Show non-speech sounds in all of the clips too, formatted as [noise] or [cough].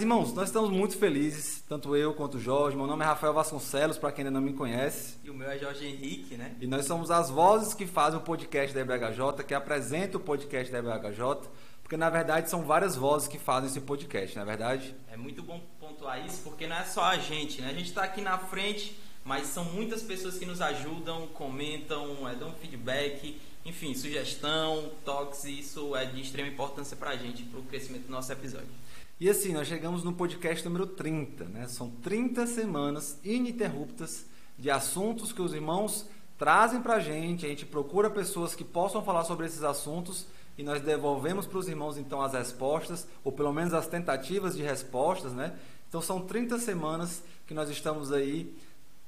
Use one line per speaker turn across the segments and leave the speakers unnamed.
Irmãos, nós estamos muito felizes, tanto eu quanto o Jorge. Meu nome é Rafael Vasconcelos, para quem ainda não me conhece.
E o meu é Jorge Henrique, né?
E nós somos as vozes que fazem o podcast da EBHJ, que apresentam o podcast da EBHJ, porque na verdade são várias vozes que fazem esse podcast, não é verdade?
É muito bom pontuar isso, porque não é só a gente, né? A gente está aqui na frente, mas são muitas pessoas que nos ajudam, comentam, é, dão feedback, enfim, sugestão, toques, e isso é de extrema importância para a gente, para o crescimento do nosso episódio.
E assim, nós chegamos no podcast número 30, né? São 30 semanas ininterruptas de assuntos que os irmãos trazem para a gente, a gente procura pessoas que possam falar sobre esses assuntos e nós devolvemos para os irmãos então as respostas, ou pelo menos as tentativas de respostas, né? Então são 30 semanas que nós estamos aí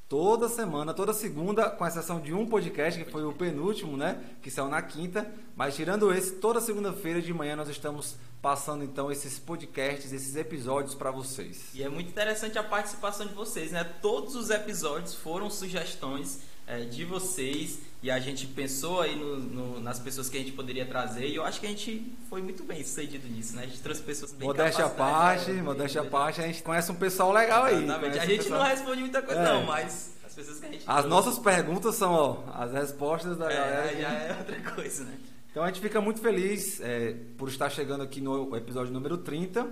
toda semana, toda segunda, com exceção de um podcast, que foi o penúltimo, né? Que saiu na quinta. Mas tirando esse, toda segunda-feira de manhã nós estamos passando então esses podcasts, esses episódios para vocês.
E é muito interessante a participação de vocês, né? Todos os episódios foram sugestões é, de vocês e a gente pensou aí no, no, nas pessoas que a gente poderia trazer e eu acho que a gente foi muito bem sucedido nisso, né? A gente trouxe pessoas bem
Modéstia à parte, né? modéstia à parte, a gente conhece um pessoal legal aí.
Exatamente. A gente
pessoal...
não responde muita coisa é. não, mas as pessoas que a gente
As trouxe... nossas perguntas são, ó, as respostas da
é,
galera.
Já é outra coisa, né?
Então a gente fica muito feliz é, por estar chegando aqui no episódio número 30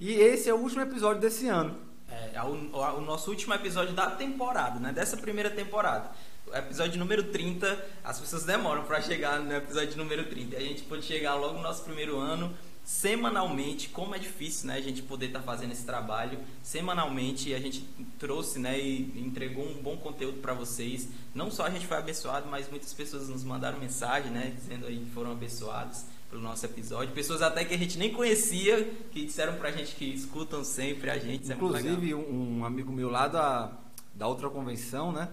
e esse é o último episódio desse ano.
É, é o, o nosso último episódio da temporada, né? Dessa primeira temporada episódio número 30, as pessoas demoram para chegar no episódio número 30. E a gente pode chegar logo no nosso primeiro ano, semanalmente, como é difícil, né, a gente poder estar tá fazendo esse trabalho semanalmente, a gente trouxe, né, e entregou um bom conteúdo para vocês. Não só a gente foi abençoado, mas muitas pessoas nos mandaram mensagem, né, dizendo aí que foram abençoados pelo nosso episódio. Pessoas até que a gente nem conhecia, que disseram pra gente que escutam sempre a gente.
É Inclusive, um, um amigo meu lá da, da outra convenção, né?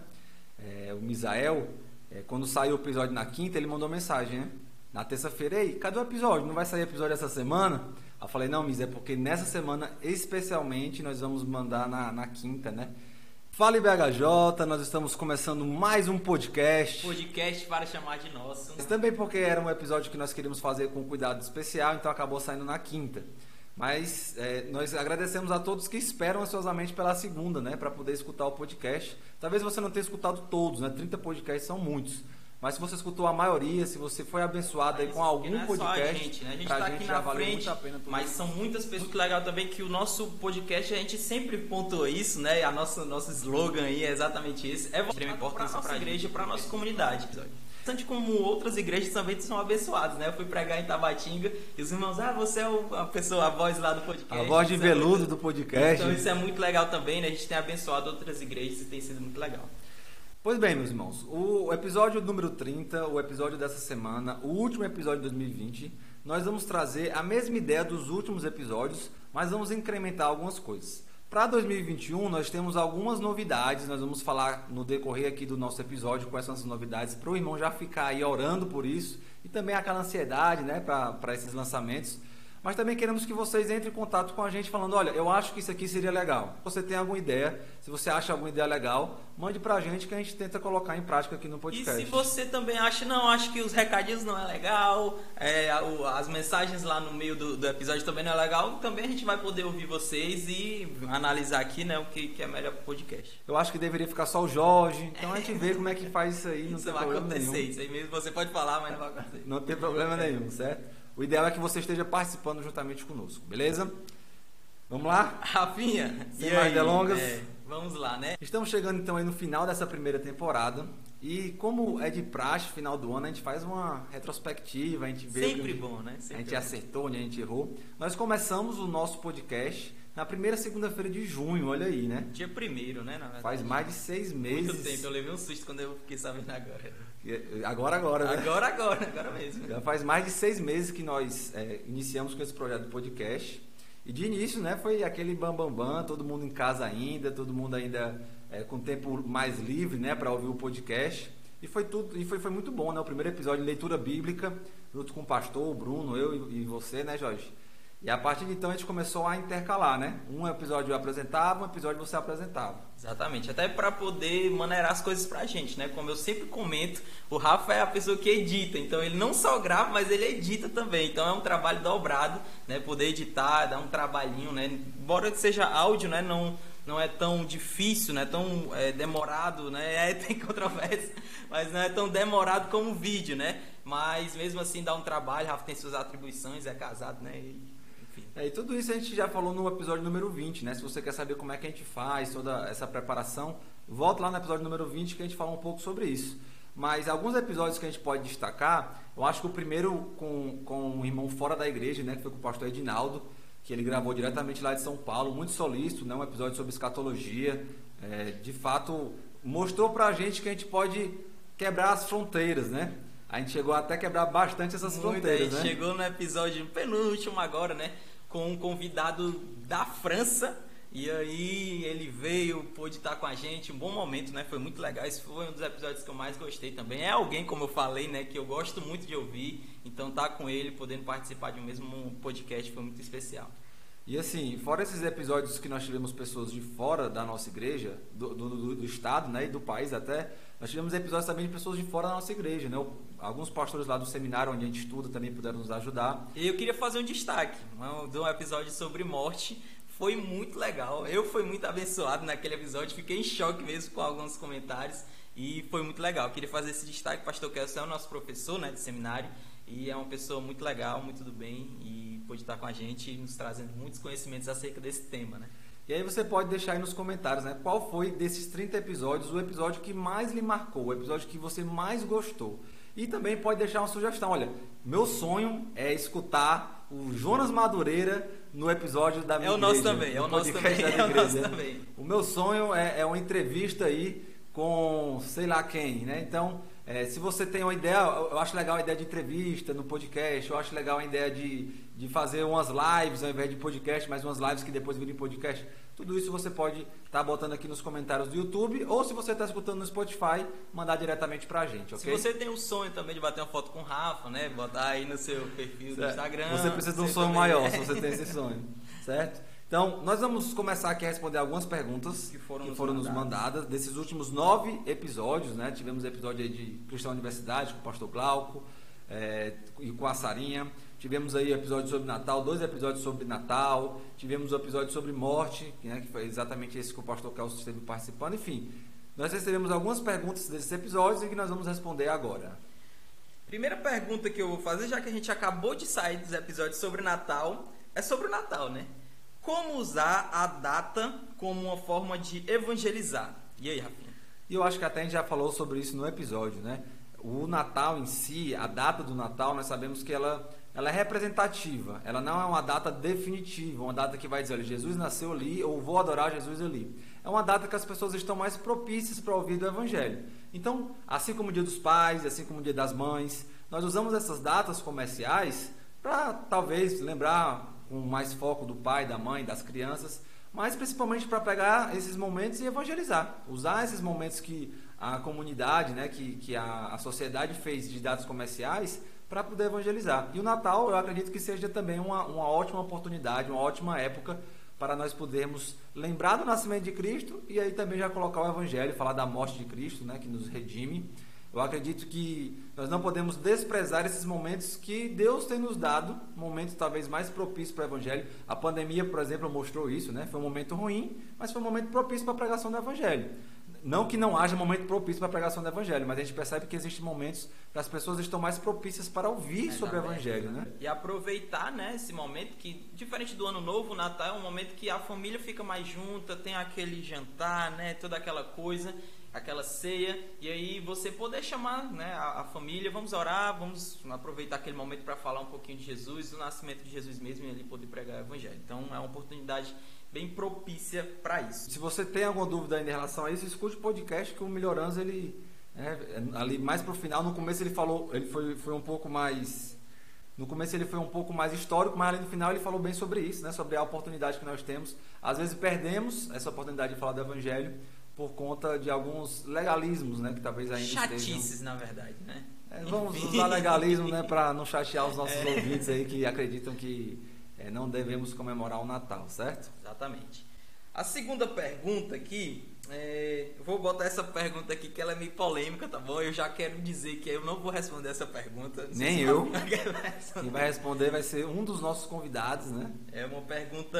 é, o Misael, é, quando saiu o episódio na quinta, ele mandou mensagem, né? Na terça-feira, ei, cadê o episódio? Não vai sair episódio essa semana? Eu falei, não, Mis, é porque nessa semana, especialmente, nós vamos mandar na, na quinta, né? Fala BHJ, nós estamos começando mais um podcast.
Podcast para chamar de nosso.
Mas também porque era um episódio que nós queríamos fazer com cuidado especial, então acabou saindo na quinta. Mas é, nós agradecemos a todos que esperam ansiosamente pela segunda, né? Para poder escutar o podcast. Talvez você não tenha escutado todos, né? 30 podcasts são muitos. Mas se você escutou a maioria, se você foi abençoado aí com algum
não é
podcast,
a gente, né? A gente tá aqui na frente, mas são muitas pessoas. Muito legal também que o nosso podcast a gente sempre pontuou isso, né? A nossa nosso slogan aí é exatamente isso. É extrema importância para a igreja, para a nossa comunidade. Bastante como outras igrejas também são abençoadas, né? Eu fui pregar em Tabatinga e os irmãos, ah, você é a pessoa, a voz lá do podcast.
A voz de veludo é do podcast.
Então isso é muito legal também, né? A gente tem abençoado outras igrejas e tem sido muito legal.
Pois bem, meus irmãos, o episódio número 30, o episódio dessa semana, o último episódio de 2020, nós vamos trazer a mesma ideia dos últimos episódios, mas vamos incrementar algumas coisas. Para 2021, nós temos algumas novidades, nós vamos falar no decorrer aqui do nosso episódio quais são essas novidades, para o irmão já ficar aí orando por isso e também aquela ansiedade né, para esses lançamentos. Mas também queremos que vocês entrem em contato com a gente falando, olha, eu acho que isso aqui seria legal. Se você tem alguma ideia, se você acha alguma ideia legal, mande pra gente que a gente tenta colocar em prática aqui no podcast.
E se você também acha, não, acho que os recadinhos não é legal, é, as mensagens lá no meio do, do, episódio também não é legal, também a gente vai poder ouvir vocês e analisar aqui, né, o que, que é melhor pro podcast.
Eu acho que deveria ficar só o Jorge, então a gente vê como é que faz isso aí, [laughs] não
isso vai acontecer,
nenhum.
Isso aí mesmo você pode falar, mas não vai acontecer.
Não tem problema nenhum, certo? O ideal é que você esteja participando juntamente conosco, beleza? Vamos lá? [laughs]
Rafinha,
sem mais aí, delongas.
É, vamos lá, né?
Estamos chegando então aí no final dessa primeira temporada. E como é de praxe, final do ano, a gente faz uma retrospectiva, a gente vê.
Sempre bom, né?
Sempre a gente bom. acertou, onde a gente errou. Nós começamos o nosso podcast na primeira segunda-feira de junho, olha aí, né?
Dia primeiro, né?
Faz mais de seis meses.
Muito tempo, eu levei um susto quando eu fiquei sabendo agora.
Agora, agora, né?
Agora, agora, agora mesmo.
Já faz mais de seis meses que nós é, iniciamos com esse projeto do podcast. E de início, né, foi aquele bambambam, bam, bam, todo mundo em casa ainda, todo mundo ainda é, com tempo mais livre, né, para ouvir o podcast. E foi tudo, e foi, foi muito bom, né? O primeiro episódio de leitura bíblica, junto com o pastor, o Bruno, eu e, e você, né, Jorge? E a partir de então a gente começou a intercalar, né? Um episódio eu apresentava, um episódio você apresentava.
Exatamente, até para poder maneirar as coisas pra gente, né? Como eu sempre comento, o Rafa é a pessoa que edita, então ele não só grava, mas ele edita também. Então é um trabalho dobrado, né? Poder editar, dar um trabalhinho, né? Embora seja áudio, né? Não não é tão difícil, não é tão é, demorado, né? [laughs] É, tem controvérsia, mas não é tão demorado como o vídeo, né? Mas mesmo assim dá um trabalho, Rafa tem suas atribuições, é casado, né? E
é, e tudo isso a gente já falou no episódio número 20, né? Se você quer saber como é que a gente faz toda essa preparação, volta lá no episódio número 20 que a gente fala um pouco sobre isso. Mas alguns episódios que a gente pode destacar, eu acho que o primeiro com, com um irmão fora da igreja, né? Que foi com o pastor Edinaldo, que ele gravou diretamente lá de São Paulo, muito solícito, né? Um episódio sobre escatologia. É, de fato, mostrou pra gente que a gente pode quebrar as fronteiras, né? A gente chegou até a quebrar bastante essas
Muito,
fronteiras, né?
Chegou no episódio penúltimo agora, né? Com um convidado da França. E aí ele veio, pôde estar com a gente, um bom momento, né? Foi muito legal. Esse foi um dos episódios que eu mais gostei também. É alguém, como eu falei, né, que eu gosto muito de ouvir. Então tá com ele, podendo participar de um mesmo podcast, foi muito especial.
E assim, fora esses episódios que nós tivemos pessoas de fora da nossa igreja, do, do, do estado, né, e do país até, nós tivemos episódios também de pessoas de fora da nossa igreja, né? Alguns pastores lá do seminário onde a gente estuda também puderam nos ajudar.
E eu queria fazer um destaque de um episódio sobre morte. Foi muito legal. Eu fui muito abençoado naquele episódio. Fiquei em choque mesmo com alguns comentários. E foi muito legal. Eu queria fazer esse destaque. Pastor Kelson é o nosso professor né, de seminário. E é uma pessoa muito legal, muito do bem. E pôde estar com a gente nos trazendo muitos conhecimentos acerca desse tema. Né?
E aí você pode deixar aí nos comentários, né? Qual foi desses 30 episódios o episódio que mais lhe marcou, o episódio que você mais gostou. E também pode deixar uma sugestão. Olha, meu sonho é escutar o Jonas Madureira no episódio da minha
É o nosso também, é o nosso também, [laughs] é o nosso também.
O meu sonho é, é uma entrevista aí com sei lá quem, né? Então, é, se você tem uma ideia, eu acho legal a ideia de entrevista no podcast, eu acho legal a ideia de, de fazer umas lives ao invés de podcast, mas umas lives que depois virem podcast. Tudo isso você pode estar tá botando aqui nos comentários do YouTube ou se você está escutando no Spotify, mandar diretamente para a gente, ok?
Se você tem um sonho também de bater uma foto com o Rafa, né? Botar aí no seu perfil do Instagram.
Você precisa de um sonho maior se você tem esse sonho, [laughs] certo? Então, nós vamos começar aqui a responder algumas perguntas que foram, que foram nos, mandadas. nos mandadas desses últimos nove episódios, né? Tivemos episódio aí de Cristão Universidade com o pastor Glauco é, e com a Sarinha. Tivemos aí episódios sobre Natal, dois episódios sobre Natal, tivemos um episódio sobre morte, né, que foi exatamente esse que o pastor Carlos esteve participando. Enfim, nós recebemos algumas perguntas desses episódios e que nós vamos responder agora.
Primeira pergunta que eu vou fazer, já que a gente acabou de sair dos episódios sobre Natal, é sobre o Natal, né? Como usar a data como uma forma de evangelizar? E aí, Rafinha?
E eu acho que até a gente já falou sobre isso no episódio, né? O Natal em si, a data do Natal, nós sabemos que ela ela é representativa, ela não é uma data definitiva, uma data que vai dizer, Jesus nasceu ali, ou vou adorar Jesus ali. É uma data que as pessoas estão mais propícias para ouvir do Evangelho. Então, assim como o Dia dos Pais, assim como o Dia das Mães, nós usamos essas datas comerciais para talvez lembrar com mais foco do pai, da mãe, das crianças, mas principalmente para pegar esses momentos e evangelizar. Usar esses momentos que a comunidade, né, que, que a, a sociedade fez de datas comerciais para poder evangelizar. E o Natal, eu acredito que seja também uma, uma ótima oportunidade, uma ótima época para nós podermos lembrar do nascimento de Cristo e aí também já colocar o Evangelho, falar da morte de Cristo, né, que nos redime. Eu acredito que nós não podemos desprezar esses momentos que Deus tem nos dado, momentos talvez mais propícios para o Evangelho. A pandemia, por exemplo, mostrou isso, né? Foi um momento ruim, mas foi um momento propício para a pregação do Evangelho. Não que não haja momento propício para a pregação do Evangelho, mas a gente percebe que existem momentos que as pessoas estão mais propícias para ouvir sobre o Evangelho, né?
E aproveitar, né, esse momento que, diferente do Ano Novo, o Natal é um momento que a família fica mais junta, tem aquele jantar, né, toda aquela coisa, aquela ceia, e aí você poder chamar, né, a, a família, vamos orar, vamos aproveitar aquele momento para falar um pouquinho de Jesus, do nascimento de Jesus mesmo e ali poder pregar o Evangelho. Então é uma oportunidade bem propícia para isso.
Se você tem alguma dúvida ainda em relação a isso, escute o podcast que o Melhorança ele é, ali mais pro final, no começo ele falou, ele foi, foi um pouco mais no começo ele foi um pouco mais histórico, mas ali no final ele falou bem sobre isso, né? Sobre a oportunidade que nós temos. Às vezes perdemos essa oportunidade de falar do evangelho por conta de alguns legalismos, né? Que talvez ainda
Chatices,
estejam...
na verdade, né?
É, vamos usar legalismo, né? Para não chatear os nossos é. ouvintes aí que acreditam que é, não devemos comemorar o Natal, certo?
Exatamente. A segunda pergunta aqui, é, vou botar essa pergunta aqui que ela é meio polêmica, tá bom? Eu já quero dizer que eu não vou responder essa pergunta.
Nem eu. Quem vai responder vai ser um dos nossos convidados, né?
É uma pergunta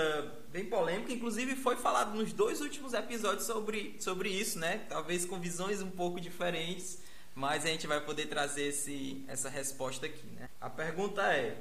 bem polêmica, inclusive foi falado nos dois últimos episódios sobre, sobre isso, né? Talvez com visões um pouco diferentes, mas a gente vai poder trazer esse, essa resposta aqui, né? A pergunta é: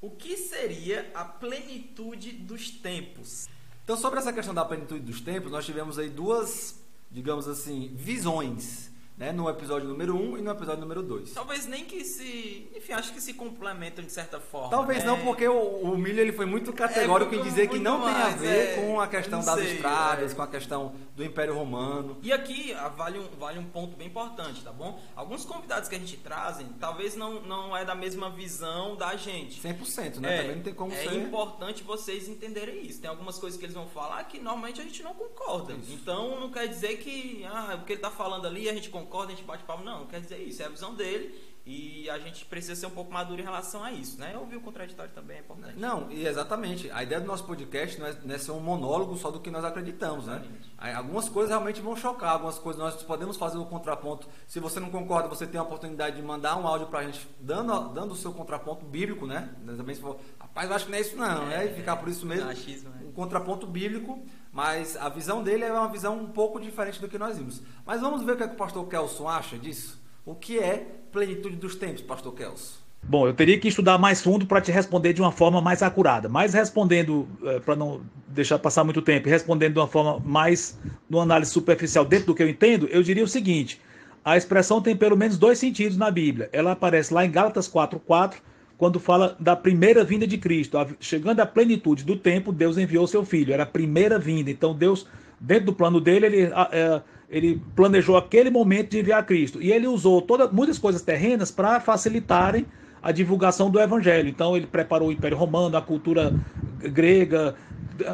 o que seria a plenitude dos tempos?
Então, sobre essa questão da plenitude dos tempos, nós tivemos aí duas, digamos assim, visões né, no episódio número 1 um e no episódio número 2.
Talvez nem que se. Enfim, acho que se complementam de certa forma.
Talvez
né?
não, porque o, o Milho ele foi muito categórico
É,
em dizer que não tem a ver
é,
com a questão das
sei,
estradas,
é.
com a questão do Império Romano.
E aqui ah, vale um, vale um ponto bem importante, tá bom? Alguns convidados que a gente trazem, talvez não, não é da mesma visão da gente.
100%, né? Também não tem como
é
ser.
importante vocês entenderem isso. Tem algumas coisas que eles vão falar que normalmente a gente não concorda.
Isso.
Então não quer dizer que ah, o que ele está falando ali a gente concorda, a gente bate palma. Não, não quer dizer isso. É a visão dele e a gente precisa ser um pouco maduro em relação a isso, né? Ouvir o contraditório também é importante.
Não, e exatamente. A ideia do nosso podcast não é, não é ser um monólogo só do que nós acreditamos, né?
Exatamente.
Algumas coisas realmente vão chocar, algumas coisas nós podemos fazer o contraponto. Se você não concorda, você tem a oportunidade de mandar um áudio pra gente dando, dando o seu contraponto bíblico, né? Também se for, rapaz, eu acho que não é isso não, né? E ficar por isso mesmo.
Machismo, né?
Um contraponto bíblico, mas a visão dele é uma visão um pouco diferente do que nós vimos. Mas vamos ver o que, é que o pastor Kelson acha disso? O que é plenitude dos tempos, pastor Kelson?
Bom, eu teria que estudar mais fundo para te responder de uma forma mais acurada. Mas respondendo, para não deixar passar muito tempo, respondendo de uma forma mais, numa análise superficial dentro do que eu entendo, eu diria o seguinte: a expressão tem pelo menos dois sentidos na Bíblia. Ela aparece lá em Gálatas 4:4, quando fala da primeira vinda de Cristo. Chegando à plenitude do tempo, Deus enviou seu filho. Era a primeira vinda. Então Deus, dentro do plano dele, ele, é, ele planejou aquele momento de enviar Cristo. E ele usou toda, muitas coisas terrenas para facilitarem a divulgação do evangelho. Então ele preparou o Império Romano, a cultura grega,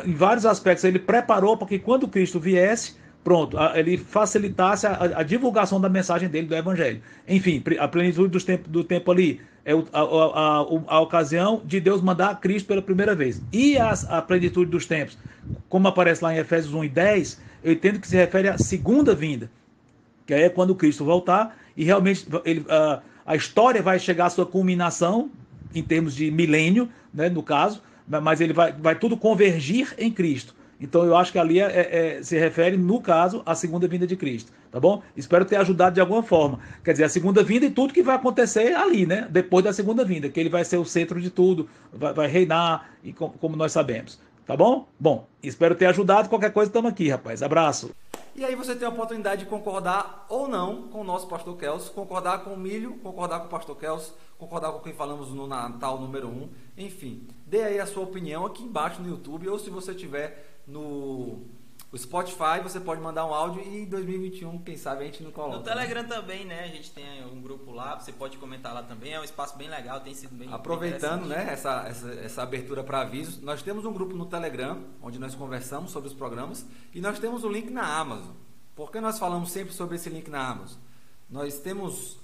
em vários aspectos ele preparou para que quando Cristo viesse, pronto, ele facilitasse a, a divulgação da mensagem dele do evangelho. Enfim, a plenitude dos tempo, do tempo ali é a, a- a ocasião de Deus mandar Cristo pela primeira vez. E as- a plenitude dos tempos, como aparece lá em Efésios 1 e 10, eu entendo que se refere à segunda vinda que aí é quando Cristo voltar e realmente ele, a, a história vai chegar à sua culminação em termos de milênio, né, no caso, mas ele vai, vai tudo convergir em Cristo. Então eu acho que ali é- é- é- se refere, no caso, à segunda vinda de Cristo, tá bom? Espero ter ajudado de alguma forma. Quer dizer, a segunda vinda e tudo que vai acontecer ali, né? Depois da segunda vinda, que ele vai ser o centro de tudo, vai, vai reinar, e com- como nós sabemos. Tá bom? Bom, espero ter ajudado. Qualquer coisa, estamos aqui, rapaz. Abraço.
E aí você tem a oportunidade de concordar ou não com o nosso pastor Kelso, concordar com o Milho, concordar com o pastor Kelso, concordar com quem falamos no Natal número 1, enfim. Dê aí a sua opinião aqui embaixo no YouTube ou se você tiver no o Spotify, você pode mandar um áudio e em 2021, quem sabe a gente não coloca.
No
né?
Telegram também, né? A gente tem um grupo lá, você pode comentar lá também. É um espaço bem legal, tem sido bem.
Aproveitando
bem
né, essa, essa, essa abertura para avisos, nós temos um grupo no Telegram, onde nós conversamos sobre os programas, e nós temos o link na Amazon. Por que nós falamos sempre sobre esse link na Amazon? Nós temos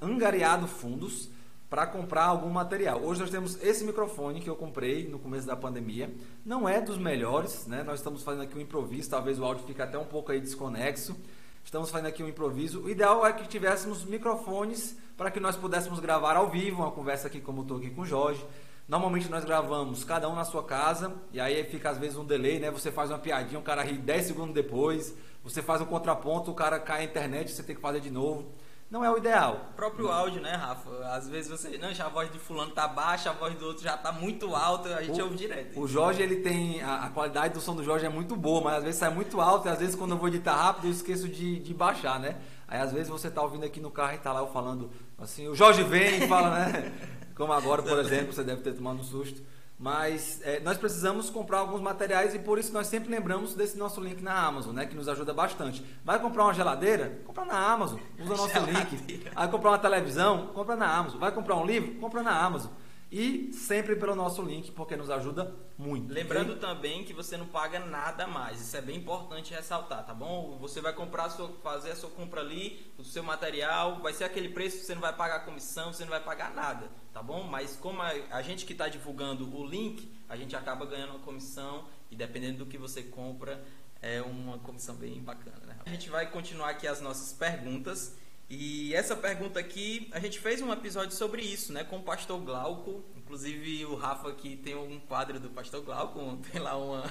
angariado fundos para comprar algum material. Hoje nós temos esse microfone que eu comprei no começo da pandemia. Não é dos melhores, né? Nós estamos fazendo aqui um improviso, talvez o áudio fique até um pouco aí desconexo. Estamos fazendo aqui um improviso. O ideal é que tivéssemos microfones para que nós pudéssemos gravar ao vivo, uma conversa aqui como estou aqui com o Jorge. Normalmente nós gravamos cada um na sua casa, e aí fica às vezes um delay, né? Você faz uma piadinha, o cara ri 10 segundos depois, você faz um contraponto, o cara cai na internet, você tem que fazer de novo. Não é o ideal.
O próprio áudio, né, Rafa? Às vezes você. Não, a voz de fulano tá baixa, a voz do outro já tá muito alta, a gente
O-
ouve direto.
O Jorge, ele tem. A, a qualidade do som do Jorge é muito boa, mas às vezes sai muito alto e às vezes quando eu vou editar rápido eu esqueço de, de baixar, né? Aí às vezes você tá ouvindo aqui no carro e tá lá eu falando assim, o Jorge vem e fala, né? [laughs] Como agora, por exemplo, você deve ter tomado um susto. Mas é, nós precisamos comprar alguns materiais e por isso nós sempre lembramos desse nosso link na Amazon, né? Que nos ajuda bastante. Vai comprar uma geladeira? Compra na Amazon, usa o nosso link.
Geladeira.
Vai comprar uma televisão? Compra na Amazon. Vai comprar um livro? Compra na Amazon. E sempre pelo nosso link, porque nos ajuda muito.
Lembrando okay? também que você não paga nada mais. Isso é bem importante ressaltar, tá bom? Você vai comprar sua, fazer a sua compra ali, o seu material, vai ser aquele preço, você não vai pagar comissão, você não vai pagar nada, tá bom? Mas como a, a gente que está divulgando o link, a gente acaba ganhando uma comissão e dependendo do que você compra, é uma comissão bem bacana, né? A gente vai continuar aqui as nossas perguntas. E essa pergunta aqui, a gente fez um episódio sobre isso, né, com o pastor Glauco. Inclusive o Rafa aqui tem um quadro do pastor Glauco, [laughs] tem lá uma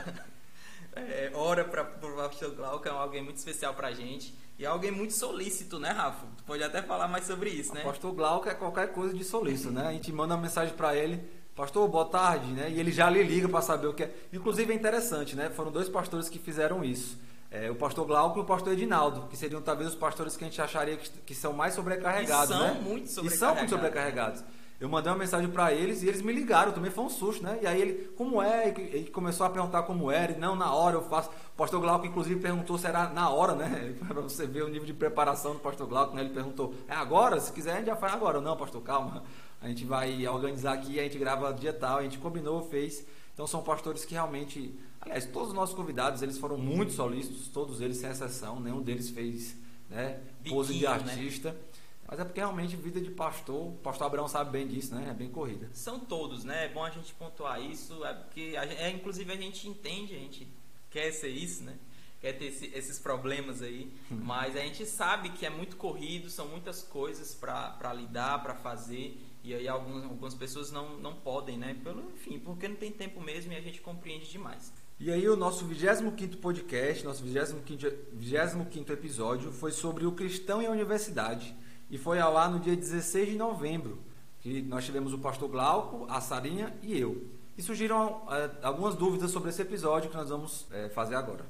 [laughs] é, hora para o pastor Glauco, é alguém muito especial para a gente. E é alguém muito solícito, né, Rafa? Tu pode até falar mais sobre isso, né?
O pastor Glauco é qualquer coisa de solícito, né? A gente manda uma mensagem para ele, pastor, boa tarde, né? E ele já lhe liga para saber o que é. Inclusive é interessante, né? Foram dois pastores que fizeram isso. É, o pastor Glauco e o pastor Edinaldo, que seriam talvez os pastores que a gente acharia que, que são mais sobrecarregados,
e são
né?
Muito sobrecarregados.
E são muito sobrecarregados. Eu mandei uma mensagem para eles e eles me ligaram, também foi um susto, né? E aí ele, como é? Ele começou a perguntar como era, e não, na hora eu faço. O pastor Glauco, inclusive, perguntou se era na hora, né? [laughs] para você ver o nível de preparação do pastor Glauco, né? Ele perguntou, é agora? Se quiser, a gente já faz agora. Não, pastor, calma. A gente vai organizar aqui, a gente grava dia tal, a gente combinou, fez. Então são pastores que realmente Aliás, todos os nossos convidados, eles foram muito solícitos, todos eles sem exceção, nenhum deles fez né, pose de né? artista. Né? Mas é porque realmente vida de pastor, o pastor Abraão sabe bem disso, né? É bem corrida.
São todos, né? É bom a gente pontuar isso, é porque a, é, inclusive a gente entende, a gente quer ser isso, né? Quer ter esse, esses problemas aí, hum. mas a gente sabe que é muito corrido, são muitas coisas para lidar, para fazer. E aí algumas, algumas pessoas não, não podem, né? Pelo, enfim, porque não tem tempo mesmo e a gente compreende demais.
E aí o nosso 25º podcast, nosso 25º, 25º episódio foi sobre o cristão e a universidade e foi ao ar no dia 16 de novembro, que nós tivemos o pastor Glauco, a Sarinha e eu. E surgiram é, algumas dúvidas sobre esse episódio que nós vamos é, fazer agora.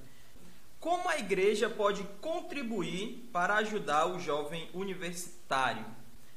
Como a igreja pode contribuir para ajudar o jovem universitário?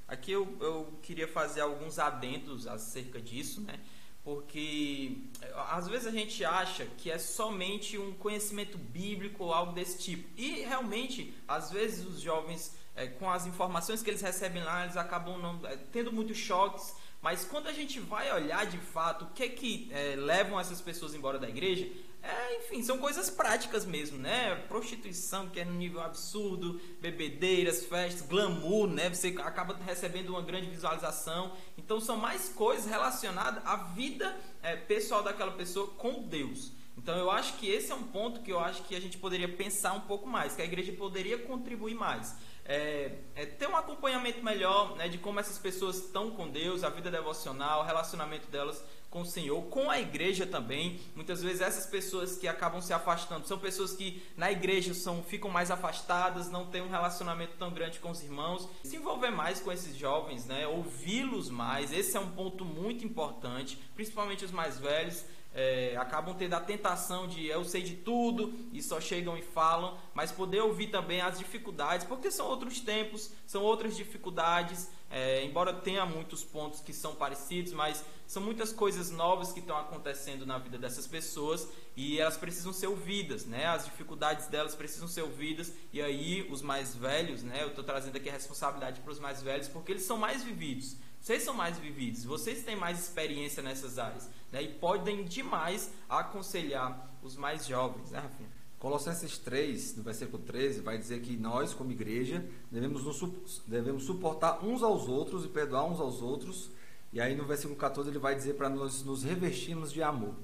Aqui eu, eu queria fazer alguns adendos acerca disso, né? Porque às vezes a gente acha que é somente um conhecimento bíblico ou algo desse tipo. E realmente, às vezes os jovens, é, com as informações que eles recebem lá, eles acabam não, é, tendo muitos choques. Mas quando a gente vai olhar de fato o que é que é, levam essas pessoas embora da igreja, é, enfim, são coisas práticas mesmo, né? Prostituição, que é no nível absurdo, bebedeiras, festas, glamour, né? Você acaba recebendo uma grande visualização. Então, são mais coisas relacionadas à vida é, pessoal daquela pessoa com Deus. Então, eu acho que esse é um ponto que eu acho que a gente poderia pensar um pouco mais, que a igreja poderia contribuir mais. É, é, ter um acompanhamento melhor né, de como essas pessoas estão com Deus, a vida devocional, o relacionamento delas com o Senhor, com a igreja também. Muitas vezes essas pessoas que acabam se afastando são pessoas que na igreja são, ficam mais afastadas, não têm um relacionamento tão grande com os irmãos. Se envolver mais com esses jovens, né? ouvi-los mais, esse é um ponto muito importante, principalmente os mais velhos é, acabam tendo a tentação de eu sei de tudo e só chegam e falam, mas poder ouvir também as dificuldades, porque são outros tempos, são outras dificuldades, é, embora tenha muitos pontos que são parecidos, mas são muitas coisas novas que estão acontecendo na vida dessas pessoas e elas precisam ser ouvidas, né? As dificuldades delas precisam ser ouvidas e aí os mais velhos, né? Eu estou trazendo aqui a responsabilidade para os mais velhos porque eles são mais vividos. Vocês são mais vividos, vocês têm mais experiência nessas áreas né? e podem demais aconselhar os mais jovens, né, Rafinha?
Colossenses 3, no versículo 13, vai dizer que nós, como igreja, devemos, nos, devemos suportar uns aos outros e perdoar uns aos outros. E aí no versículo 14 ele vai dizer para nós nos revestirmos de amor.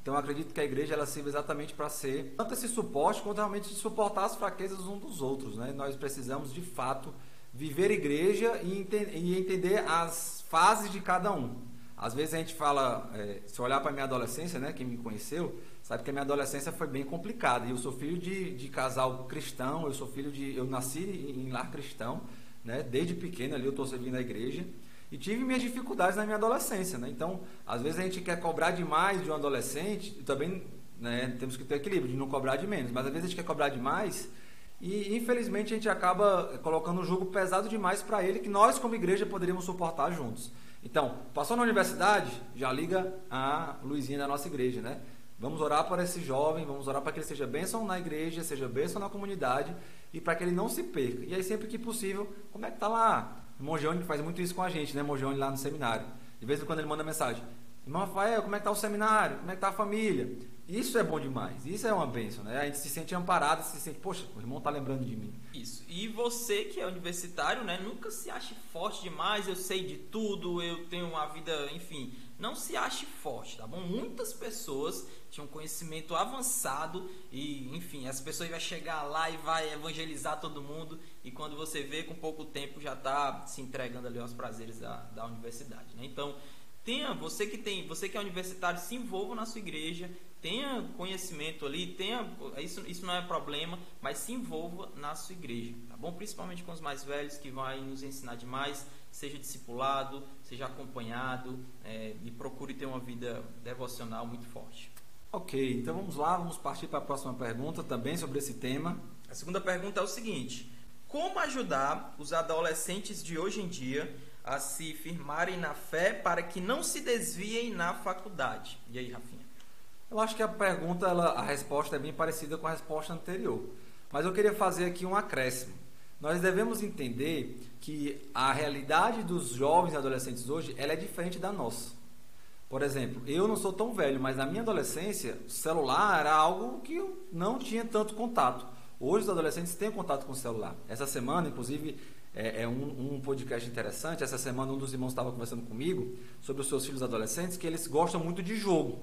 Então acredito que a igreja ela sirva exatamente para ser tanto esse suporte quanto realmente suportar as fraquezas uns dos outros. Né? Nós precisamos de fato viver igreja e, e entender as fases de cada um. Às vezes a gente fala, é, se olhar para minha adolescência, né, quem me conheceu, sabe que a minha adolescência foi bem complicada. E eu sou filho de, de casal cristão, eu sou filho de. Eu nasci em lar cristão, né, desde pequeno ali eu estou servindo a igreja. E tive minhas dificuldades na minha adolescência. Né? Então, às vezes a gente quer cobrar demais de um adolescente, e também né, temos que ter equilíbrio, de não cobrar de menos, mas às vezes a gente quer cobrar demais e infelizmente a gente acaba colocando um jogo pesado demais para ele que nós como igreja poderíamos suportar juntos. Então, passou na universidade, já liga a Luizinha da nossa igreja, né? Vamos orar para esse jovem, vamos orar para que ele seja bênção na igreja, seja bênção na comunidade e para que ele não se perca. E aí, sempre que possível, como é que tá lá? Monjone faz muito isso com a gente, né? Monjone lá no seminário. De vez em quando ele manda mensagem: Irmão Rafael, como é que tá o seminário? Como é que tá a família? Isso é bom demais. Isso é uma bênção, né? A gente se sente amparado, se sente, poxa, o irmão tá lembrando de mim.
Isso. E você que é universitário, né? Nunca se ache forte demais, eu sei de tudo, eu tenho uma vida, enfim. Não se ache forte, tá bom? Muitas pessoas tinham conhecimento avançado e, enfim, essa pessoa vai chegar lá e vai evangelizar todo mundo e quando você vê, com pouco tempo já está se entregando ali aos prazeres da, da universidade, né? Então, tenha, você que tem, você que é universitário, se envolva na sua igreja, tenha conhecimento ali, tenha, isso, isso não é problema, mas se envolva na sua igreja, tá bom? Principalmente com os mais velhos que vão nos ensinar demais, seja discipulado, seja acompanhado é, e procure ter uma vida devocional muito forte.
Ok, então vamos lá, vamos partir para a próxima pergunta também sobre esse tema.
A segunda pergunta é o seguinte: como ajudar os adolescentes de hoje em dia a se firmarem na fé para que não se desviem na faculdade? E aí, Rafinha?
Eu acho que a pergunta, ela, a resposta é bem parecida com a resposta anterior. Mas eu queria fazer aqui um acréscimo. Nós devemos entender que a realidade dos jovens e adolescentes hoje ela é diferente da nossa. Por exemplo, eu não sou tão velho, mas na minha adolescência, o celular era algo que eu não tinha tanto contato. Hoje os adolescentes têm contato com o celular. Essa semana, inclusive, é, é um, um, podcast interessante. Essa semana um dos irmãos estava conversando comigo sobre os seus filhos adolescentes que eles gostam muito de jogo.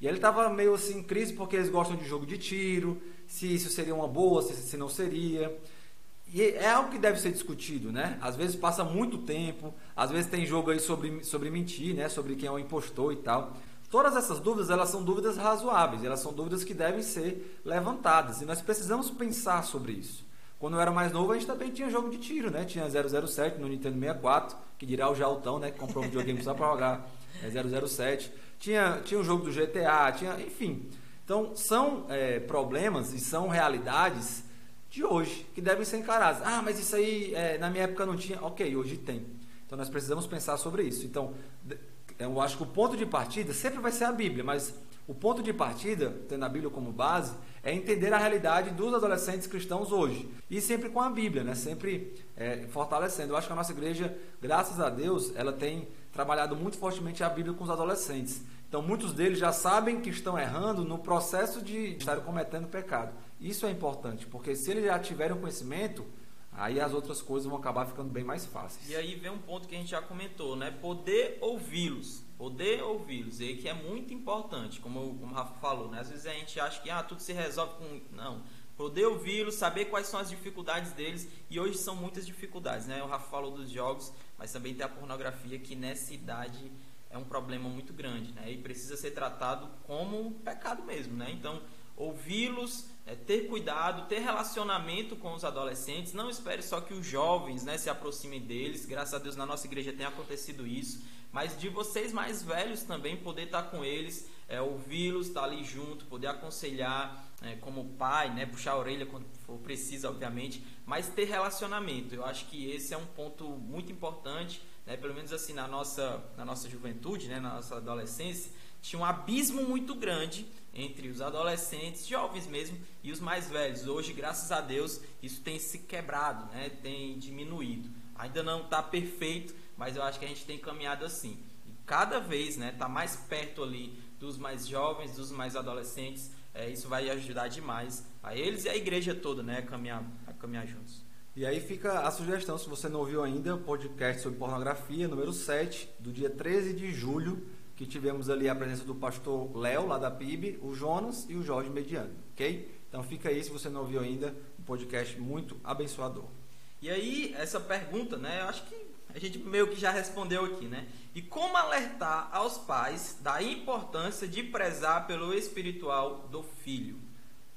E ele estava meio assim em crise porque eles gostam de jogo de tiro, se isso seria uma boa, se, se não seria. E é algo que deve ser discutido, né? Às vezes passa muito tempo, às vezes tem jogo aí sobre, sobre mentir, né? Sobre quem é o impostor e tal. Todas essas dúvidas, elas são dúvidas razoáveis, elas são dúvidas que devem ser levantadas. E nós precisamos pensar sobre isso. Quando eu era mais novo, a gente também tinha jogo de tiro, né? Tinha 007 no Nintendo 64, que dirá o Jaltão, né? Que comprou um videogame só para jogar é 007 tinha, tinha o jogo do GTA, tinha, enfim. Então, são é, problemas e são realidades de hoje que devem ser encaradas. Ah, mas isso aí é, na minha época não tinha. Ok, hoje tem. Então, nós precisamos pensar sobre isso. Então, eu acho que o ponto de partida sempre vai ser a Bíblia, mas o ponto de partida, tendo a Bíblia como base, é entender a realidade dos adolescentes cristãos hoje. E sempre com a Bíblia, né? sempre é, fortalecendo. Eu acho que a nossa igreja, graças a Deus, ela tem trabalhado muito fortemente a Bíblia com os adolescentes. Então, muitos deles já sabem que estão errando no processo de estar cometendo pecado. Isso é importante, porque se eles já tiverem conhecimento, aí as outras coisas vão acabar ficando bem mais fáceis.
E aí vem um ponto que a gente já comentou, né? Poder ouvi-los. Poder ouvi-los, e que é muito importante, como, como o Rafa falou, né? Às vezes a gente acha que ah, tudo se resolve com. Não. Poder ouvi-los, saber quais são as dificuldades deles, e hoje são muitas dificuldades, né? O Rafa falou dos jogos, mas também tem a pornografia que nessa idade é um problema muito grande, né? E precisa ser tratado como um pecado mesmo, né? Então, ouvi-los, é, ter cuidado, ter relacionamento com os adolescentes. Não espere só que os jovens, né, se aproximem deles. Graças a Deus na nossa igreja tem acontecido isso. Mas de vocês mais velhos também poder estar com eles, é, ouvi-los, estar ali junto, poder aconselhar é, como pai, né, puxar a orelha quando for preciso, obviamente, mas ter relacionamento. Eu acho que esse é um ponto muito importante né, pelo menos assim na nossa, na nossa juventude, né, na nossa adolescência, tinha um abismo muito grande entre os adolescentes, jovens mesmo, e os mais velhos. Hoje, graças a Deus, isso tem se quebrado, né, tem diminuído. Ainda não está perfeito, mas eu acho que a gente tem caminhado assim. E cada vez está né, mais perto ali dos mais jovens, dos mais adolescentes. É, isso vai ajudar demais a eles e a igreja toda né, a, caminhar, a caminhar juntos.
E aí fica a sugestão, se você não ouviu ainda, o podcast sobre pornografia, número 7, do dia 13 de julho, que tivemos ali a presença do pastor Léo, lá da PIB, o Jonas e o Jorge Mediano, ok? Então fica aí, se você não ouviu ainda, um podcast muito abençoador.
E aí, essa pergunta, né, eu acho que a gente meio que já respondeu aqui, né? E como alertar aos pais da importância de prezar pelo espiritual do filho?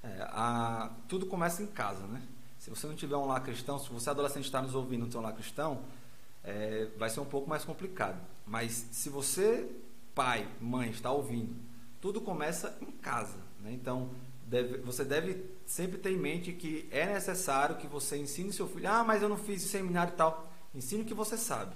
É, a, tudo começa em casa, né? Se você não tiver um lar cristão, se você adolescente está nos ouvindo não tem um lar cristão, é, vai ser um pouco mais complicado. Mas se você, pai, mãe, está ouvindo, tudo começa em casa. Né? Então, deve, você deve sempre ter em mente que é necessário que você ensine seu filho. Ah, mas eu não fiz seminário e tal. Ensine o que você sabe.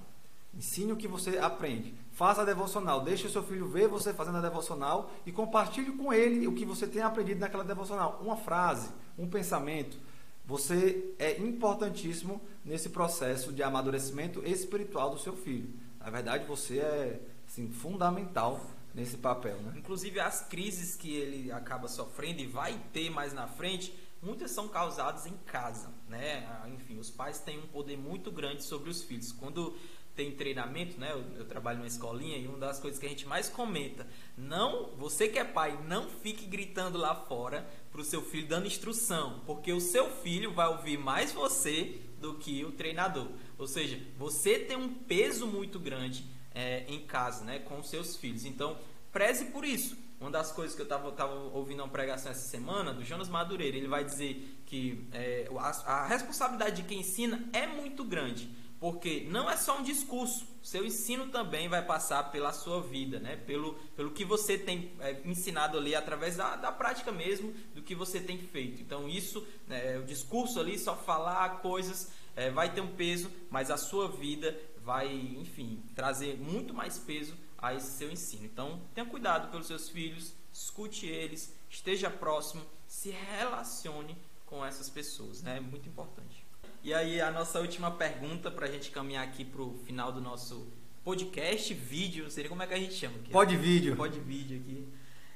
Ensine o que você aprende. Faça a devocional. Deixe o seu filho ver você fazendo a devocional e compartilhe com ele o que você tem aprendido naquela devocional. Uma frase, um pensamento. Você é importantíssimo nesse processo de amadurecimento espiritual do seu filho. Na verdade, você é, assim, fundamental nesse papel, né?
Inclusive as crises que ele acaba sofrendo e vai ter mais na frente, muitas são causadas em casa, né? Ah, enfim, os pais têm um poder muito grande sobre os filhos. Quando tem treinamento, né? Eu, eu, trabalho numa escolinha e uma das coisas que a gente mais comenta, não, você que é pai, não fique gritando lá fora para o seu filho dando instrução, porque o seu filho vai ouvir mais você do que o treinador. Ou seja, você tem um peso muito grande é, em casa, né? Com os seus filhos. Então, preze por isso. Uma das coisas que eu estava ouvindo uma pregação essa semana do Jonas Madureira, ele vai dizer que é, a, a responsabilidade de quem ensina é muito grande. Porque não é só um discurso, seu ensino também vai passar pela sua vida, né? pelo, pelo que você tem é, ensinado ali através da, da prática mesmo, do que você tem feito. Então, isso, né, o discurso ali, só falar coisas, é, vai ter um peso, mas a sua vida vai, enfim, trazer muito mais peso a esse seu ensino. Então, tenha cuidado pelos seus filhos, escute eles, esteja próximo, se relacione com essas pessoas, né? É muito importante. E aí, a nossa última pergunta para a gente caminhar aqui para o final do nosso podcast, vídeo, não sei como é que a gente chama aqui.
Pode vídeo.
Pode vídeo aqui.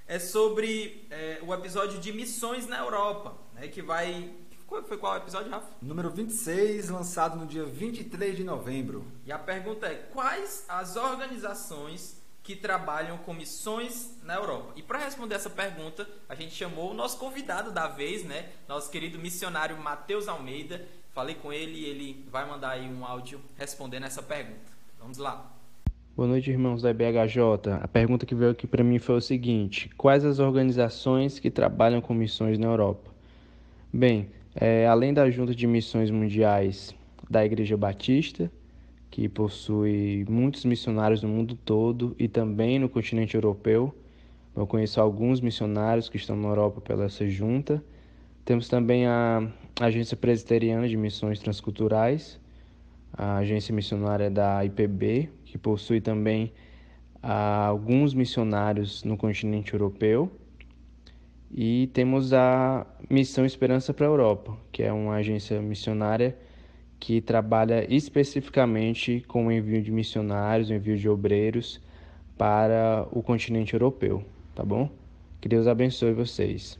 É sobre é, o episódio de missões na Europa, né, que vai... Foi qual episódio, Rafa?
Número 26, lançado no dia 23 de novembro.
E a pergunta é, quais as organizações que trabalham com missões na Europa. E para responder essa pergunta, a gente chamou o nosso convidado da vez, né? Nosso querido missionário Matheus Almeida, Falei com ele e ele vai mandar aí um áudio respondendo essa pergunta. Vamos lá.
Boa noite, irmãos da IBHJ. A pergunta que veio aqui para mim foi o seguinte: quais as organizações que trabalham com missões na Europa? Bem, é, além da Junta de Missões Mundiais da Igreja Batista, que possui muitos missionários no mundo todo e também no continente europeu, eu conheço alguns missionários que estão na Europa pela essa junta. Temos também a Agência Presbiteriana de Missões Transculturais, a agência missionária da IPB, que possui também ah, alguns missionários no continente europeu. E temos a Missão Esperança para a Europa, que é uma agência missionária que trabalha especificamente com o envio de missionários, o envio de obreiros para o continente europeu, tá bom? Que Deus abençoe vocês.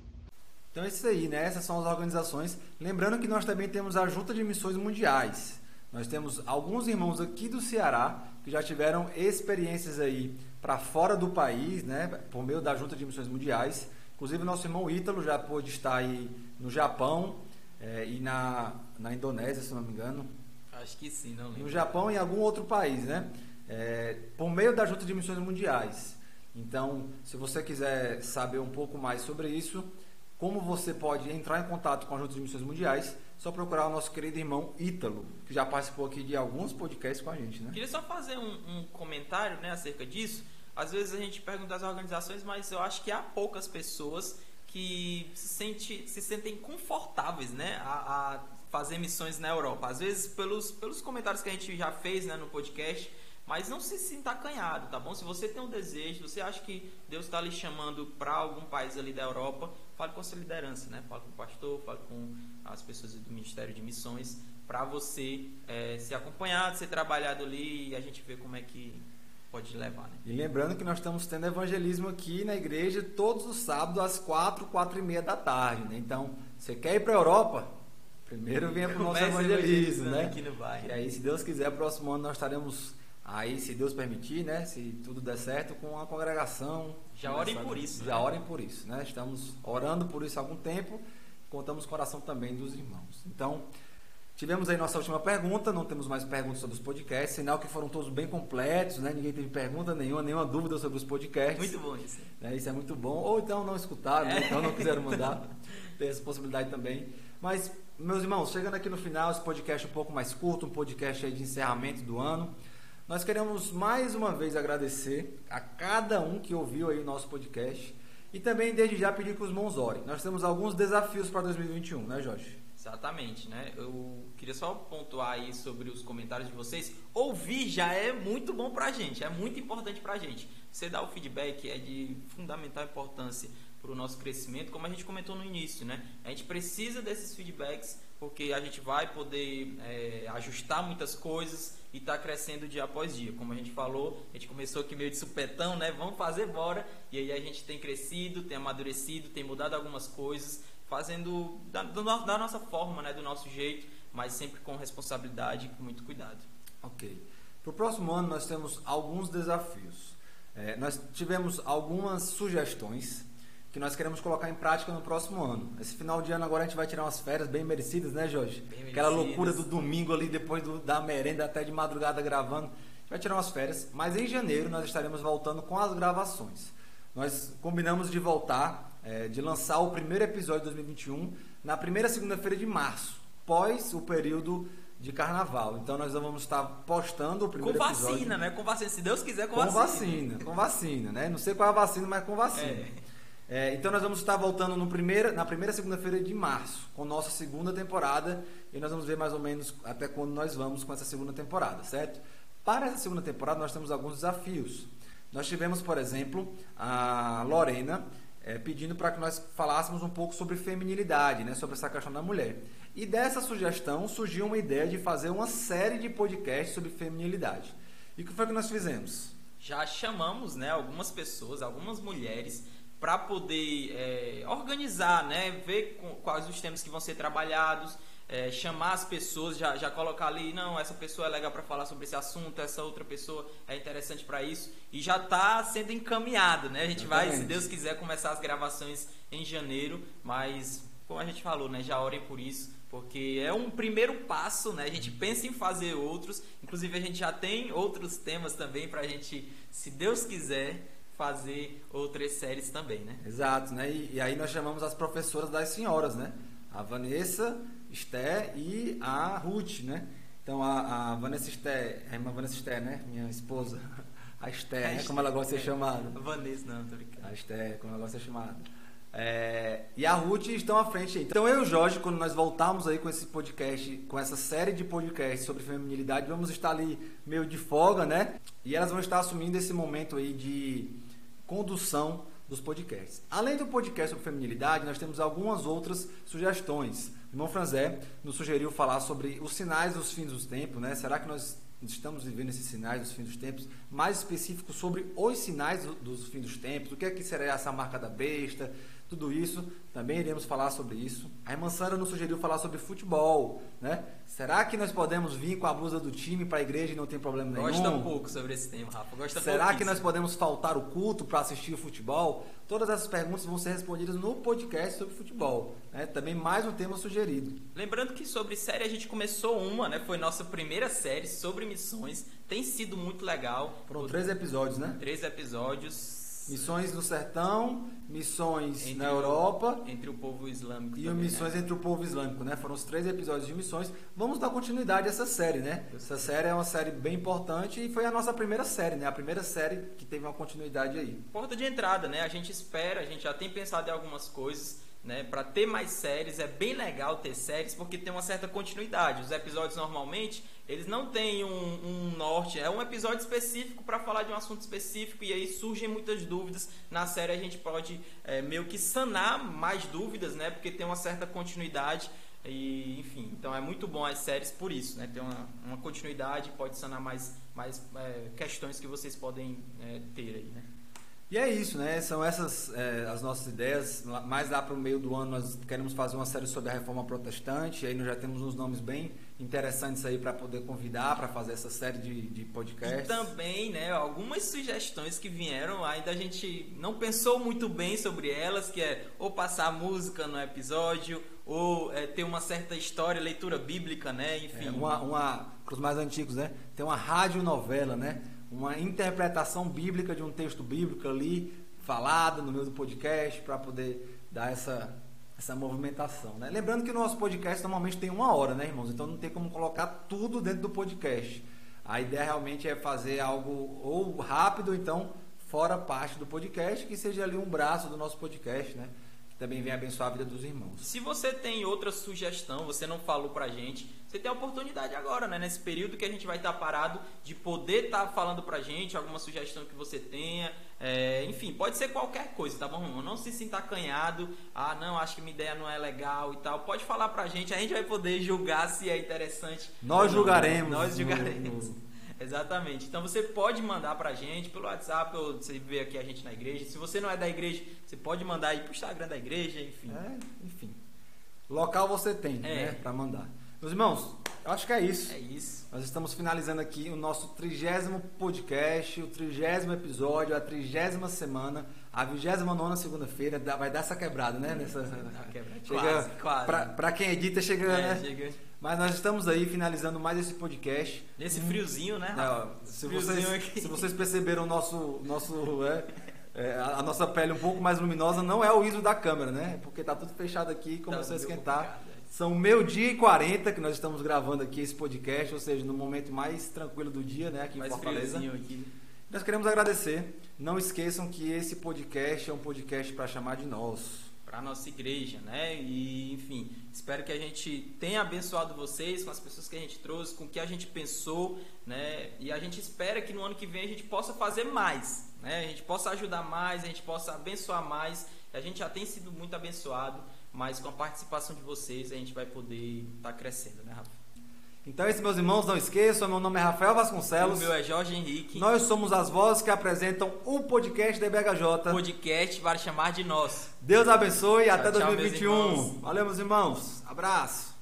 Então é isso aí, né? Essas são as organizações. Lembrando que nós também temos a Junta de Missões Mundiais. Nós temos alguns irmãos aqui do Ceará que já tiveram experiências aí para fora do país, né? Por meio da Junta de Missões Mundiais. Inclusive nosso irmão Ítalo já pôde estar aí no Japão é, e na, na Indonésia, se não me engano.
Acho que sim, não lembro.
No Japão e em algum outro país, né? É, por meio da Junta de Missões Mundiais. Então, se você quiser saber um pouco mais sobre isso, como você pode entrar em contato com a Junta de Missões Mundiais? Só procurar o nosso querido irmão Ítalo, que já participou aqui de alguns podcasts com a gente, né?
Queria só fazer um, um comentário né, acerca disso. Às vezes a gente pergunta às organizações, mas eu acho que há poucas pessoas que se, sente, se sentem confortáveis né, a, a fazer missões na Europa. Às vezes, pelos, pelos comentários que a gente já fez né, no podcast, mas não se sinta acanhado, tá bom? Se você tem um desejo, você acha que Deus está lhe chamando para algum país ali da Europa, fale com a sua liderança, né? Fale com o pastor, fale com as pessoas do Ministério de Missões, para você é, ser acompanhado, ser trabalhado ali e a gente ver como é que pode levar, né?
E lembrando que nós estamos tendo evangelismo aqui na igreja todos os sábados às quatro, quatro e meia da tarde, né? Então, você quer ir para a Europa? Primeiro venha para o nosso evangelismo, né?
Aqui no bairro.
E aí, se Deus quiser, próximo ano nós estaremos Aí, se Deus permitir, né, se tudo der certo, com a congregação.
Já orem por isso.
Já né? orem por isso, né? Estamos orando por isso há algum tempo. Contamos com o coração também dos irmãos. Então, tivemos aí nossa última pergunta. Não temos mais perguntas sobre os podcasts. Sinal que foram todos bem completos, né? Ninguém teve pergunta nenhuma, nenhuma dúvida sobre os podcasts.
Muito bom isso.
Né? Isso é muito bom. Ou então não escutaram, é. então não quiseram mandar. [laughs] Tem essa possibilidade também. Mas, meus irmãos, chegando aqui no final, esse podcast um pouco mais curto, um podcast aí de encerramento do ano. Nós queremos mais uma vez agradecer a cada um que ouviu aí o nosso podcast e também desde já pedir que os mãos orem. Nós temos alguns desafios para 2021, né, Jorge?
Exatamente, né? Eu queria só pontuar aí sobre os comentários de vocês. Ouvir já é muito bom pra gente, é muito importante pra gente. Você dar o feedback é de fundamental importância para o nosso crescimento, como a gente comentou no início, né? A gente precisa desses feedbacks porque a gente vai poder é, ajustar muitas coisas e está crescendo dia após dia. Como a gente falou, a gente começou aqui meio de supetão, né? Vamos fazer bora. E aí a gente tem crescido, tem amadurecido, tem mudado algumas coisas, fazendo da, da nossa forma, né? Do nosso jeito, mas sempre com responsabilidade e com muito cuidado.
Ok. Para o próximo ano nós temos alguns desafios. É, nós tivemos algumas sugestões que nós queremos colocar em prática no próximo ano. Esse final de ano agora a gente vai tirar umas férias bem merecidas, né, Jorge?
Bem
Aquela
merecidas.
loucura do domingo ali, depois do, da merenda até de madrugada gravando. A gente vai tirar umas férias, mas em janeiro nós estaremos voltando com as gravações. Nós combinamos de voltar, é, de lançar o primeiro episódio de 2021 na primeira segunda-feira de março, pós o período de carnaval. Então nós vamos estar postando o
Com
primeiro
vacina,
episódio.
né? Com vacina, se Deus quiser, com,
Com
vacina.
vacina, com vacina, né? Não sei qual é a vacina, mas com vacina.
É.
É, então nós vamos estar voltando no primeira, na primeira segunda-feira de março, com nossa segunda temporada, e nós vamos ver mais ou menos até quando nós vamos com essa segunda temporada, certo? Para essa segunda temporada nós temos alguns desafios. Nós tivemos, por exemplo, a Lorena é, pedindo para que nós falássemos um pouco sobre feminilidade, né, sobre essa questão da mulher. E dessa sugestão surgiu uma ideia de fazer uma série de podcasts sobre feminilidade. E o que foi que nós fizemos?
já chamamos né, algumas pessoas, algumas mulheres, para poder é, organizar, né, ver com- quais os temas que vão ser trabalhados, é, chamar as pessoas, já, já colocar ali, não, essa pessoa é legal para falar sobre esse assunto, essa outra pessoa é interessante para isso, e já está sendo encaminhado, né? A gente vai, se
Exatamente.
Deus quiser, começar as gravações em janeiro, mas como a gente falou, né, já orem por isso, porque é um primeiro passo, né? A gente pensa em fazer outros, inclusive a gente já tem outros temas também para a gente, se Deus quiser, fazer outras séries também, né?
Exato, né? E, e aí nós chamamos as professoras das senhoras, né? A Vanessa, Esté e a Ruth, né? Então a, a Vanessa Esté, a irmã Vanessa Esté, né? Minha esposa, [laughs] a Esté, né? como ela gosta de ser chamada.
Vanessa, não, tô brincando.
A Esté, como ela gosta de ser chamada. É, e a Ruth estão à frente. Então eu e o Jorge, quando nós voltarmos aí com esse podcast, com essa série de podcasts sobre feminilidade, vamos estar ali meio de folga, né? E elas vão estar assumindo esse momento aí de condução dos podcasts. Além do podcast sobre feminilidade, nós temos algumas outras sugestões. O irmão Franzé nos sugeriu falar sobre os sinais dos fins dos tempos, né? Será que nós estamos vivendo esses sinais dos fins dos tempos? Mais específico sobre os sinais do- dos fins dos tempos, o que é que será essa marca da besta, tudo isso, também iremos falar sobre isso. A irmã Sandra nos sugeriu falar sobre futebol, né? Será que nós podemos vir com a blusa do time para a igreja e não tem problema nenhum?
Gosta pouco sobre esse tema, Rafa. Gosta
Será que nós podemos faltar o culto para assistir o futebol? Todas essas perguntas vão ser respondidas no podcast sobre futebol. Né? Também mais um tema sugerido.
Lembrando que sobre série a gente começou uma, né? Foi nossa primeira série sobre missões. Tem sido muito legal.
Foram três episódios, né?
Três episódios.
Missões no sertão, missões
Entre
na Europa
Entre o povo islâmico
e
também,
missões
né?
entre o povo islâmico, né? Foram os três episódios de missões. Vamos dar continuidade a essa série, né? Essa série é uma série bem importante e foi a nossa primeira série, né? A primeira série que teve uma continuidade aí.
Porta de entrada, né? A gente espera, a gente já tem pensado em algumas coisas, né? Para ter mais séries, é bem legal ter séries porque tem uma certa continuidade. Os episódios normalmente eles não têm um, um norte, é um episódio específico para falar de um assunto específico e aí surgem muitas dúvidas. Na série a gente pode é, meio que sanar mais dúvidas, né? Porque tem uma certa continuidade. E, enfim, então é muito bom as séries por isso, né? Tem uma, uma continuidade, pode sanar mais, mais é, questões que vocês podem é, ter aí, né?
E é isso, né? São essas é, as nossas ideias. Mais lá para o meio do ano nós queremos fazer uma série sobre a reforma protestante. E aí nós já temos uns nomes bem interessantes aí para poder convidar para fazer essa série de, de
E
podcasts.
também, né, algumas sugestões que vieram, ainda a gente não pensou muito bem sobre elas, que é ou passar música no episódio, ou é, ter uma certa história, leitura bíblica, né, enfim.
É, uma, uma, para os mais antigos, né? Tem uma radionovela, né? Uma interpretação bíblica de um texto bíblico ali, falado no meio do podcast, para poder dar essa, essa movimentação, né? Lembrando que o nosso podcast normalmente tem uma hora, né, irmãos? Então não tem como colocar tudo dentro do podcast. A ideia realmente é fazer algo ou rápido, então fora parte do podcast, que seja ali um braço do nosso podcast, né? também venha abençoar a vida dos irmãos.
Se você tem outra sugestão, você não falou pra gente, você tem a oportunidade agora, né? Nesse período que a gente vai estar parado, de poder estar falando pra gente alguma sugestão que você tenha. É, enfim, pode ser qualquer coisa, tá bom? Não se sinta acanhado. Ah, não, acho que minha ideia não é legal e tal. Pode falar pra gente, a gente vai poder julgar se é interessante.
Nós julgaremos.
Nós
no-
julgaremos.
no- [laughs]
Exatamente. Então você pode mandar pra gente pelo WhatsApp, ou você vê aqui a gente na igreja. Se você não é da igreja, você pode mandar aí pro Instagram da igreja, enfim.
É, enfim. Local você tem,
É.
né? Pra mandar. Meus irmãos, eu acho que é isso.
É isso.
Nós estamos finalizando aqui o nosso trigésimo podcast, o trigésimo episódio, a trigésima semana, a vigésima nona segunda-feira. Vai dar essa quebrada, né? Nessa,
quebrada.
chega,
Quase, quase.
Pra, pra quem edita, chega,
É,
né?
chega.
Mas nós estamos aí finalizando mais esse podcast.
Nesse friozinho, né? Rafa?
se,
Friozinho
vocês,
aqui.
se vocês perceberam o nosso, nosso é, é, a a nossa pele um pouco mais luminosa, não é o ISO da câmera, né? Porque tá tudo fechado aqui, começou a
meio
esquentar.
complicado.
São meio-dia e 40 que nós estamos gravando aqui esse podcast, ou seja, no momento mais tranquilo do dia, né? Aqui em
Mais
Fortaleza.
friozinho aqui.
Nós queremos agradecer. Não esqueçam que esse podcast é um podcast para chamar de nosso.
Pra nossa igreja, né? E, enfim, espero que a gente tenha abençoado vocês com as pessoas que a gente trouxe, com o que a gente pensou, né? E a gente espera que no ano que vem a gente possa fazer mais, né? A gente possa ajudar mais, a gente possa abençoar mais. A gente já tem sido muito abençoado, mas com a participação de vocês a gente vai poder estar crescendo, né, Rafa?
Então, é isso, meus irmãos, não esqueçam. Meu nome é Rafael
O
Vasconcelos.
meu é Jorge Henrique.
Nós somos as vozes que apresentam o podcast da BHJ.
podcast para chamar de nós.
Deus abençoe e até
tchau, meus
2021.
irmãos.
Valeu, meus irmãos. Abraço.